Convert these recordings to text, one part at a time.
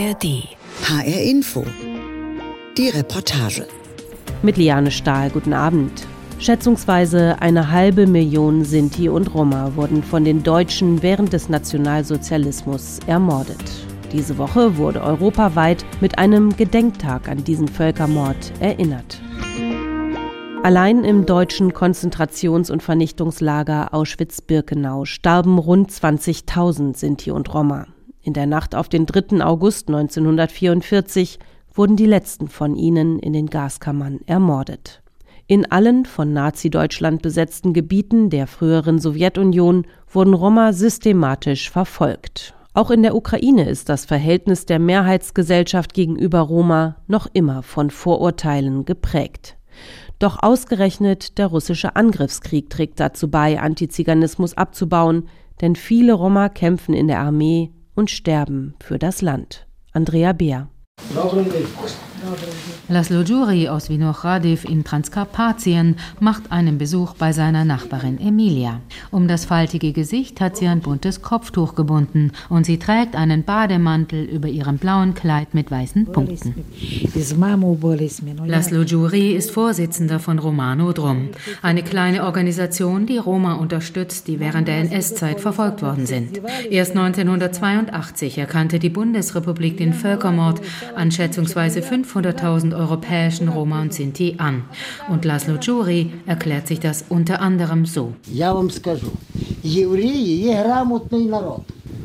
ARD. HR Info. Die Reportage. Mit Liane Stahl, guten Abend. Schätzungsweise eine halbe Million Sinti und Roma wurden von den Deutschen während des Nationalsozialismus ermordet. Diese Woche wurde europaweit mit einem Gedenktag an diesen Völkermord erinnert. Allein im deutschen Konzentrations- und Vernichtungslager Auschwitz-Birkenau starben rund 20.000 Sinti und Roma. In der Nacht auf den 3. August 1944 wurden die letzten von ihnen in den Gaskammern ermordet. In allen von Nazi-Deutschland besetzten Gebieten der früheren Sowjetunion wurden Roma systematisch verfolgt. Auch in der Ukraine ist das Verhältnis der Mehrheitsgesellschaft gegenüber Roma noch immer von Vorurteilen geprägt. Doch ausgerechnet der russische Angriffskrieg trägt dazu bei, Antiziganismus abzubauen, denn viele Roma kämpfen in der Armee und sterben für das Land. Andrea Beer. Laszlo Giuri aus Vinohradiv in Transkarpatien macht einen Besuch bei seiner Nachbarin Emilia. Um das faltige Gesicht hat sie ein buntes Kopftuch gebunden und sie trägt einen Bademantel über ihrem blauen Kleid mit weißen Punkten. Laszlo Giuri ist Vorsitzender von Romano Drum, eine kleine Organisation, die Roma unterstützt, die während der NS-Zeit verfolgt worden sind. Erst 1982 erkannte die Bundesrepublik den Völkermord an schätzungsweise 500.000 europäischen Roma und Sinti an. Und Laszlo Giuri erklärt sich das unter anderem so.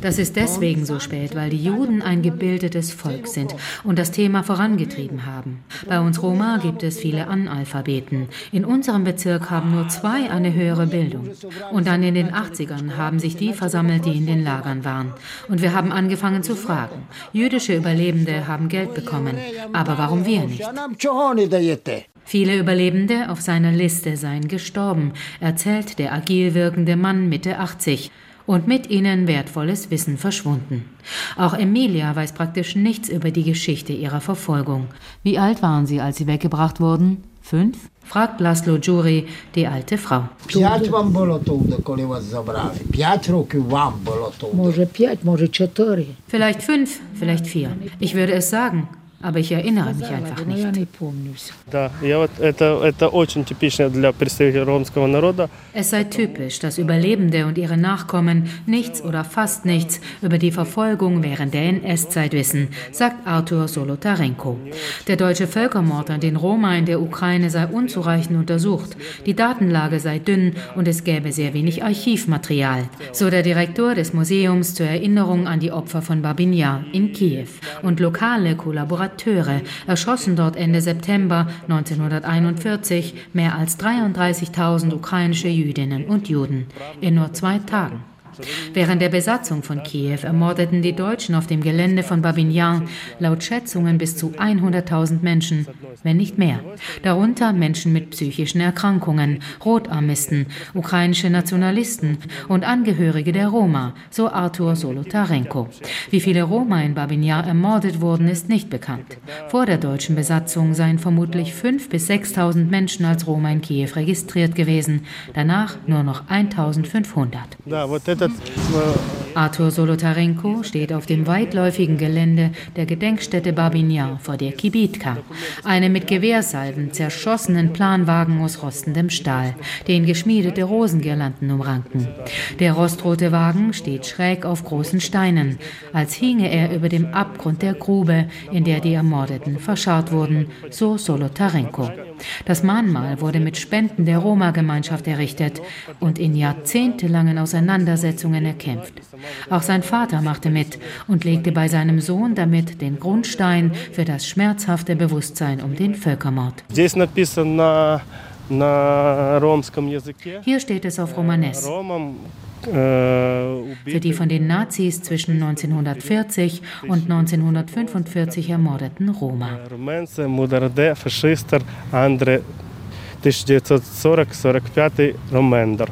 Das ist deswegen so spät, weil die Juden ein gebildetes Volk sind und das Thema vorangetrieben haben. Bei uns Roma gibt es viele Analphabeten. In unserem Bezirk haben nur zwei eine höhere Bildung. Und dann in den 80ern haben sich die versammelt, die in den Lagern waren. Und wir haben angefangen zu fragen. Jüdische Überlebende haben Geld bekommen, aber warum wir nicht? Viele Überlebende auf seiner Liste seien gestorben, erzählt der agil wirkende Mann Mitte 80 und mit ihnen wertvolles Wissen verschwunden. Auch Emilia weiß praktisch nichts über die Geschichte ihrer Verfolgung. Wie alt waren sie, als sie weggebracht wurden? Fünf? fragt Laszlo Giuri, die alte Frau. Vielleicht fünf, vielleicht vier. Ich würde es sagen aber ich erinnere mich einfach nicht. Es sei typisch, dass Überlebende und ihre Nachkommen nichts oder fast nichts über die Verfolgung während der NS-Zeit wissen, sagt Arthur Solotarenko. Der deutsche Völkermord an den Roma in der Ukraine sei unzureichend untersucht, die Datenlage sei dünn und es gäbe sehr wenig Archivmaterial, so der Direktor des Museums zur Erinnerung an die Opfer von Babinja in Kiew und lokale Kollaborateure Akteure erschossen dort Ende September 1941 mehr als 33.000 ukrainische Jüdinnen und Juden in nur zwei Tagen. Während der Besatzung von Kiew ermordeten die Deutschen auf dem Gelände von Babinjan laut Schätzungen bis zu 100.000 Menschen, wenn nicht mehr. Darunter Menschen mit psychischen Erkrankungen, Rotarmisten, ukrainische Nationalisten und Angehörige der Roma, so Arthur Solotarenko. Wie viele Roma in Babinjan ermordet wurden, ist nicht bekannt. Vor der deutschen Besatzung seien vermutlich 5.000 bis 6.000 Menschen als Roma in Kiew registriert gewesen, danach nur noch 1.500. этот э, Arthur Solotarenko steht auf dem weitläufigen Gelände der Gedenkstätte Babinjan vor der Kibitka, einem mit Gewehrsalven zerschossenen Planwagen aus rostendem Stahl, den geschmiedete Rosengirlanden umranken. Der rostrote Wagen steht schräg auf großen Steinen, als hinge er über dem Abgrund der Grube, in der die Ermordeten verscharrt wurden, so Solotarenko. Das Mahnmal wurde mit Spenden der Roma-Gemeinschaft errichtet und in jahrzehntelangen Auseinandersetzungen erkämpft. Auch sein Vater machte mit und legte bei seinem Sohn damit den Grundstein für das schmerzhafte Bewusstsein um den Völkermord. Hier steht es auf Romanes. Für die von den Nazis zwischen 1940 und 1945 ermordeten Roma. 1940-45 Romender.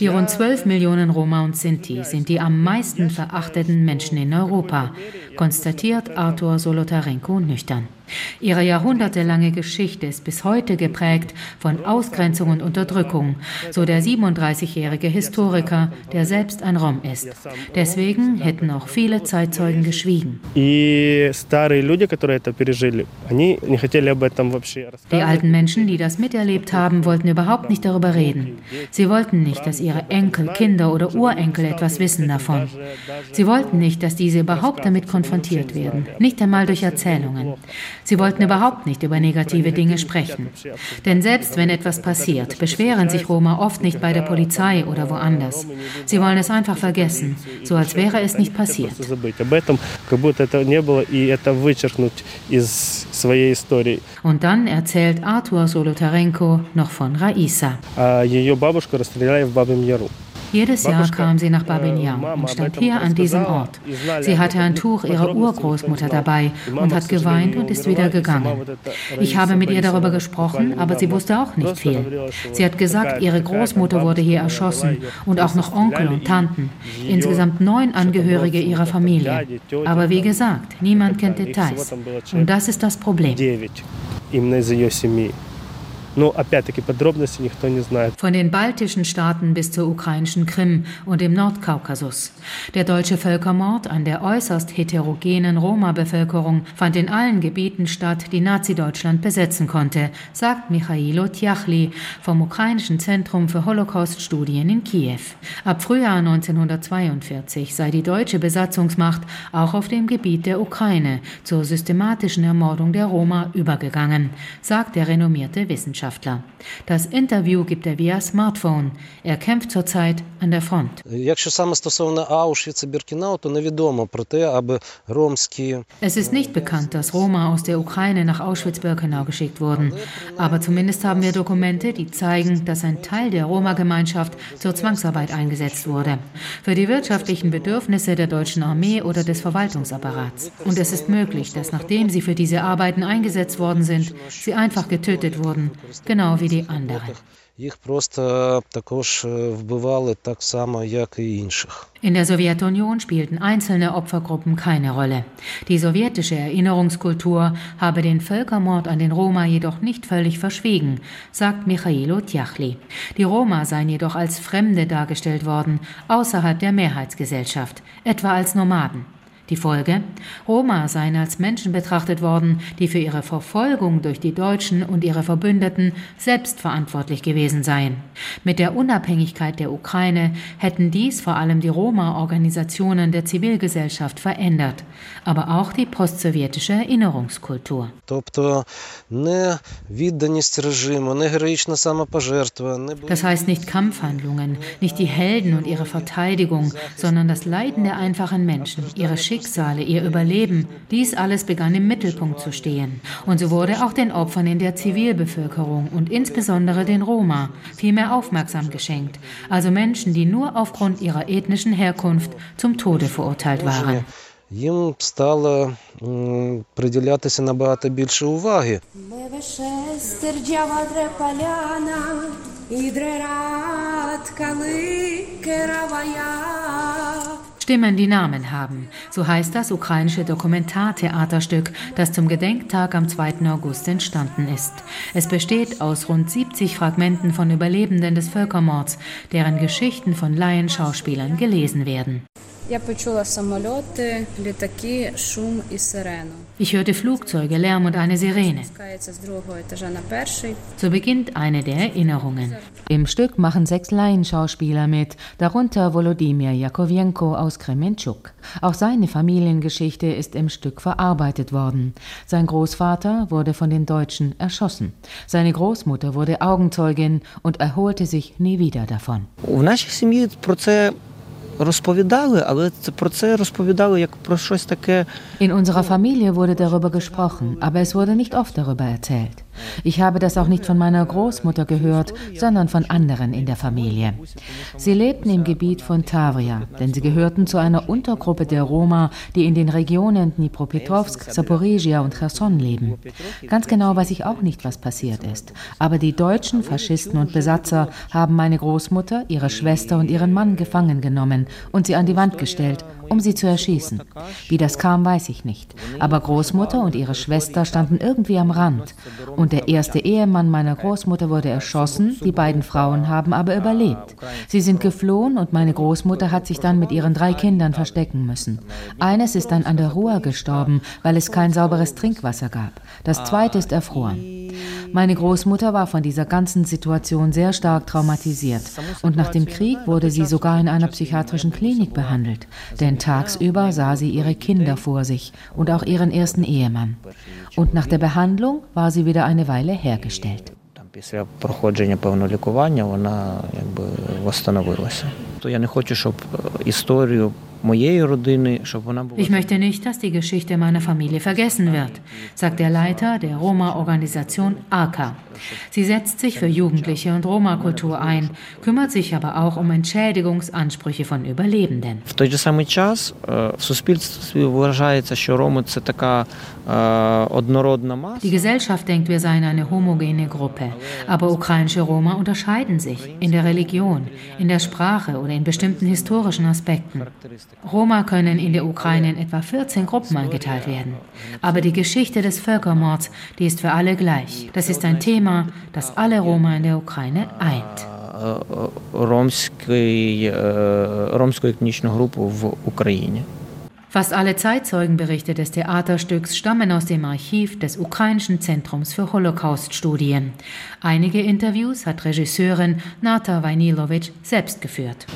Die rund 12 Millionen Roma und Sinti sind die am meisten verachteten Menschen in Europa, konstatiert Arthur Solotarenko nüchtern. Ihre jahrhundertelange Geschichte ist bis heute geprägt von Ausgrenzung und Unterdrückung, so der 37-jährige Historiker, der selbst ein Rom ist. Deswegen hätten auch viele Zeitzeugen geschwiegen. Die alten Menschen, die das miterlebt haben, wollten überhaupt nicht darüber reden. Sie wollten nicht, dass ihre Enkel, Kinder oder Urenkel etwas wissen davon. Sie wollten nicht, dass diese überhaupt damit konfrontiert werden, nicht einmal durch Erzählungen. Sie wollten überhaupt nicht über negative Dinge sprechen. Denn selbst wenn etwas passiert, beschweren sich Roma oft nicht bei der Polizei oder woanders. Sie wollen es einfach vergessen, so als wäre es nicht passiert. Und dann erzählt Arthur Solotarenko noch von Raisa. Jedes Jahr kam sie nach Babinjar und stand hier an diesem Ort. Sie hatte ein Tuch ihrer Urgroßmutter dabei und hat geweint und ist wieder gegangen. Ich habe mit ihr darüber gesprochen, aber sie wusste auch nicht viel. Sie hat gesagt, ihre Großmutter wurde hier erschossen und auch noch Onkel und Tanten. Insgesamt neun Angehörige ihrer Familie. Aber wie gesagt, niemand kennt Details. Und das ist das Problem. Von den baltischen Staaten bis zur ukrainischen Krim und dem Nordkaukasus. Der deutsche Völkermord an der äußerst heterogenen Roma-Bevölkerung fand in allen Gebieten statt, die Nazi-Deutschland besetzen konnte, sagt Michailo Tjachli vom Ukrainischen Zentrum für Holocaust-Studien in Kiew. Ab Frühjahr 1942 sei die deutsche Besatzungsmacht auch auf dem Gebiet der Ukraine zur systematischen Ermordung der Roma übergegangen, sagt der renommierte Wissenschaftler. Wissenschaftler. Das Interview gibt er via Smartphone. Er kämpft zurzeit an der Front. Es ist nicht bekannt, dass Roma aus der Ukraine nach Auschwitz-Birkenau geschickt wurden. Aber zumindest haben wir Dokumente, die zeigen, dass ein Teil der Roma-Gemeinschaft zur Zwangsarbeit eingesetzt wurde. Für die wirtschaftlichen Bedürfnisse der deutschen Armee oder des Verwaltungsapparats. Und es ist möglich, dass nachdem sie für diese Arbeiten eingesetzt worden sind, sie einfach getötet wurden, genau wie die anderen. In der Sowjetunion spielten einzelne Opfergruppen keine Rolle. Die sowjetische Erinnerungskultur habe den Völkermord an den Roma jedoch nicht völlig verschwiegen, sagt Michailo Tjachli. Die Roma seien jedoch als Fremde dargestellt worden, außerhalb der Mehrheitsgesellschaft, etwa als Nomaden. Die Folge? Roma seien als Menschen betrachtet worden, die für ihre Verfolgung durch die Deutschen und ihre Verbündeten selbst verantwortlich gewesen seien. Mit der Unabhängigkeit der Ukraine hätten dies vor allem die Roma-Organisationen der Zivilgesellschaft verändert, aber auch die postsowjetische Erinnerungskultur. Das heißt nicht Kampfhandlungen, nicht die Helden und ihre Verteidigung, sondern das Leiden der einfachen Menschen, ihre Schicksale, ihr Überleben, dies alles begann im Mittelpunkt zu stehen. Und so wurde auch den Opfern in der Zivilbevölkerung und insbesondere den Roma viel mehr Aufmerksam geschenkt, also Menschen, die nur aufgrund ihrer ethnischen Herkunft zum Tode verurteilt waren. Їм стало приділятися набагато більше уваги. Stimmen, die Namen haben. So heißt das ukrainische Dokumentartheaterstück, das zum Gedenktag am 2. August entstanden ist. Es besteht aus rund 70 Fragmenten von Überlebenden des Völkermords, deren Geschichten von Laienschauspielern gelesen werden. Ich hörte Flugzeuge, Lärm und eine Sirene. So beginnt eine der Erinnerungen. Im Stück machen sechs Laienschauspieler mit, darunter Volodymyr Jakowenko aus Kremenchuk. Auch seine Familiengeschichte ist im Stück verarbeitet worden. Sein Großvater wurde von den Deutschen erschossen. Seine Großmutter wurde Augenzeugin und erholte sich nie wieder davon. В нашій сім'ї про in unserer Familie wurde darüber gesprochen, aber es wurde nicht oft darüber erzählt. Ich habe das auch nicht von meiner Großmutter gehört, sondern von anderen in der Familie. Sie lebten im Gebiet von Tavria, denn sie gehörten zu einer Untergruppe der Roma, die in den Regionen Dnipropetrovsk, Saporizhia und Cherson leben. Ganz genau weiß ich auch nicht, was passiert ist. Aber die deutschen Faschisten und Besatzer haben meine Großmutter, ihre Schwester und ihren Mann gefangen genommen und sie an die Wand gestellt um sie zu erschießen. Wie das kam, weiß ich nicht. Aber Großmutter und ihre Schwester standen irgendwie am Rand. Und der erste Ehemann meiner Großmutter wurde erschossen, die beiden Frauen haben aber überlebt. Sie sind geflohen und meine Großmutter hat sich dann mit ihren drei Kindern verstecken müssen. Eines ist dann an der Ruhr gestorben, weil es kein sauberes Trinkwasser gab. Das zweite ist erfroren. Meine Großmutter war von dieser ganzen Situation sehr stark traumatisiert und nach dem Krieg wurde sie sogar in einer psychiatrischen Klinik behandelt, denn tagsüber sah sie ihre Kinder vor sich und auch ihren ersten Ehemann. Und nach der Behandlung war sie wieder eine Weile hergestellt. Після проходження певного лікування вона якби восстановилася. То я не хочу, щоб історію ich möchte nicht, dass die Geschichte meiner Familie vergessen wird, sagt der Leiter der Roma-Organisation AKA. Sie setzt sich für Jugendliche und Roma-Kultur ein, kümmert sich aber auch um Entschädigungsansprüche von Überlebenden. В той же самий час в суспільстві вважається, що Роми це така Die Gesellschaft denkt, wir seien eine homogene Gruppe. Aber ukrainische Roma unterscheiden sich in der Religion, in der Sprache oder in bestimmten historischen Aspekten. Roma können in der Ukraine in etwa 14 Gruppen eingeteilt werden. Aber die Geschichte des Völkermords, die ist für alle gleich. Das ist ein Thema, das alle Roma in der Ukraine eint. Romskoj, äh, romskoj etničnu. Fast alle Zeitzeugenberichte des Theaterstücks stammen aus dem Archiv des Ukrainischen Zentrums für Holocaust-Studien. Einige Interviews hat Regisseurin Nata Vainilovic selbst geführt.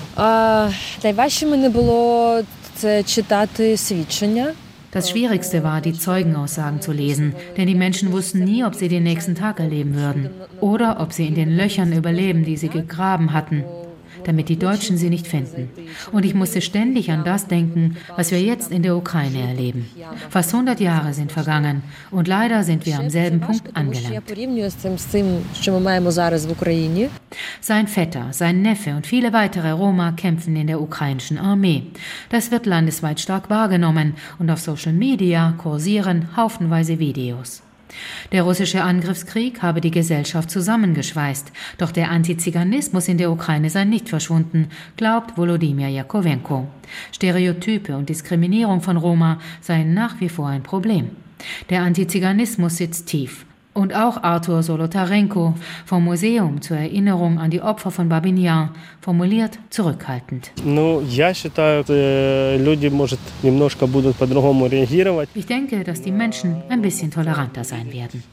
Das Schwierigste war, die Zeugenaussagen zu lesen, denn die Menschen wussten nie, ob sie den nächsten Tag erleben würden oder ob sie in den Löchern überleben, die sie gegraben hatten damit die Deutschen sie nicht finden. Und ich musste ständig an das denken, was wir jetzt in der Ukraine erleben. Fast 100 Jahre sind vergangen und leider sind wir am selben Punkt angelangt. Sein Vetter, sein Neffe und viele weitere Roma kämpfen in der ukrainischen Armee. Das wird landesweit stark wahrgenommen und auf Social Media kursieren haufenweise Videos. Der russische Angriffskrieg habe die Gesellschaft zusammengeschweißt, doch der Antiziganismus in der Ukraine sei nicht verschwunden, glaubt Volodymyr Jakowenko. Stereotype und Diskriminierung von Roma seien nach wie vor ein Problem. Der Antiziganismus sitzt tief Und auch Arthur Solotarenko vom Museum zur Erinnerung an die Opfer von Babin Yar formuliert zurückhaltend. Ich denke, dass die Menschen ein bisschen toleranter sein werden.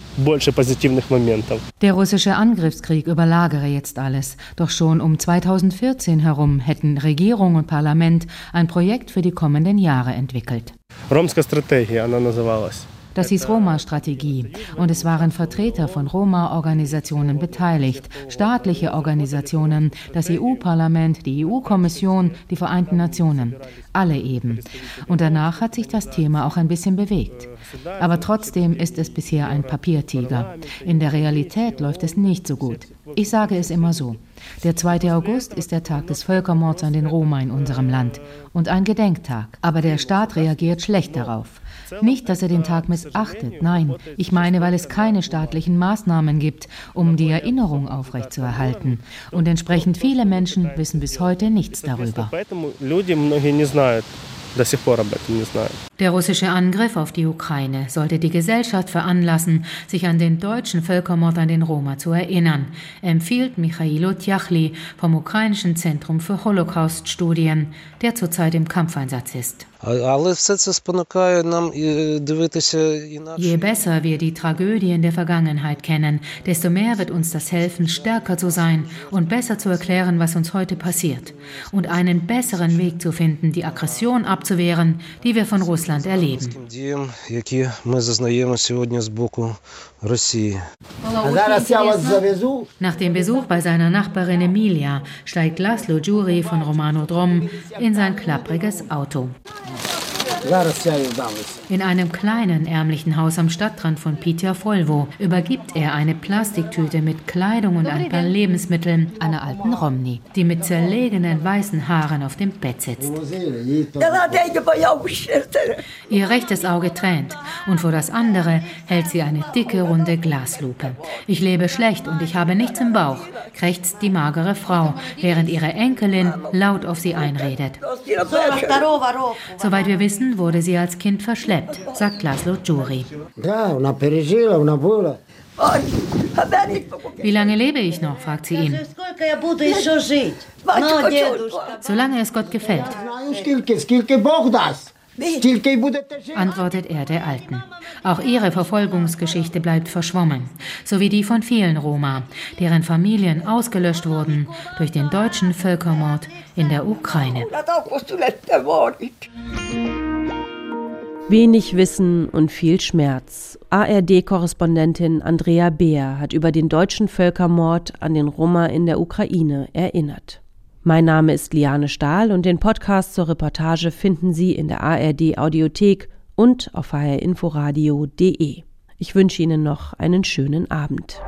Der russische Angriffskrieg überlagere jetzt alles. Doch schon um 2014 herum hätten Regierung und Parlament ein Projekt für die kommenden Jahre entwickelt. Ромська стратегія, вона називалась. Das hieß Roma-Strategie und es waren Vertreter von Roma-Organisationen beteiligt, staatliche Organisationen, das EU-Parlament, die EU-Kommission, die Vereinten Nationen, alle eben. Und danach hat sich das Thema auch ein bisschen bewegt. Aber trotzdem ist es bisher ein Papiertiger. In der Realität läuft es nicht so gut. Ich sage es immer so. Der 2. August ist der Tag des Völkermords an den Roma in unserem Land und ein Gedenktag. Aber der Staat reagiert schlecht darauf. Nicht, dass er den Tag missachtet, nein, ich meine, weil es keine staatlichen Maßnahmen gibt, um die Erinnerung aufrechtzuerhalten. Und entsprechend viele Menschen wissen bis heute nichts darüber. Der russische Angriff auf die Ukraine sollte die Gesellschaft veranlassen, sich an den deutschen Völkermord an den Roma zu erinnern, empfiehlt Michailo Tjachli vom Ukrainischen Zentrum für Holocaust-Studien, der zurzeit im Kampfeinsatz ist. Je besser wir die Tragödien der Vergangenheit kennen, desto mehr wird uns das helfen, stärker zu sein und besser zu erklären, was uns heute passiert und einen besseren Weg zu finden, die Aggression abzuwehren, die wir von Russland erleben. Nach dem Besuch bei seiner Nachbarin Emilia steigt Laszlo Juri von Romano Drom in sein klappriges Auto. In einem kleinen ärmlichen Haus am Stadtrand von Volvo übergibt er eine Plastiktüte mit Kleidung und ein paar Lebensmitteln einer alten Romni, die mit zerlegenen weißen Haaren auf dem Bett sitzt. Ihr rechtes Auge tränt und vor das andere hält sie eine dicke, runde Glaslupe. Ich lebe schlecht und ich habe nichts im Bauch, krächzt die magere Frau, während ihre Enkelin laut auf sie einredet. Soweit wir wissen, wurde sie als Kind verschleppt, sagt Laszlo Giuri. Wie lange lebe ich noch? fragt sie ihn. Solange es Gott gefällt antwortet er der Alten. Auch ihre Verfolgungsgeschichte bleibt verschwommen, so wie die von vielen Roma, deren Familien ausgelöscht wurden durch den deutschen Völkermord in der Ukraine. Wenig Wissen und viel Schmerz. ARD-Korrespondentin Andrea Beer hat über den deutschen Völkermord an den Roma in der Ukraine erinnert. Mein Name ist Liane Stahl und den Podcast zur Reportage finden Sie in der ARD Audiothek und auf hrinforadio.de. Ich wünsche Ihnen noch einen schönen Abend.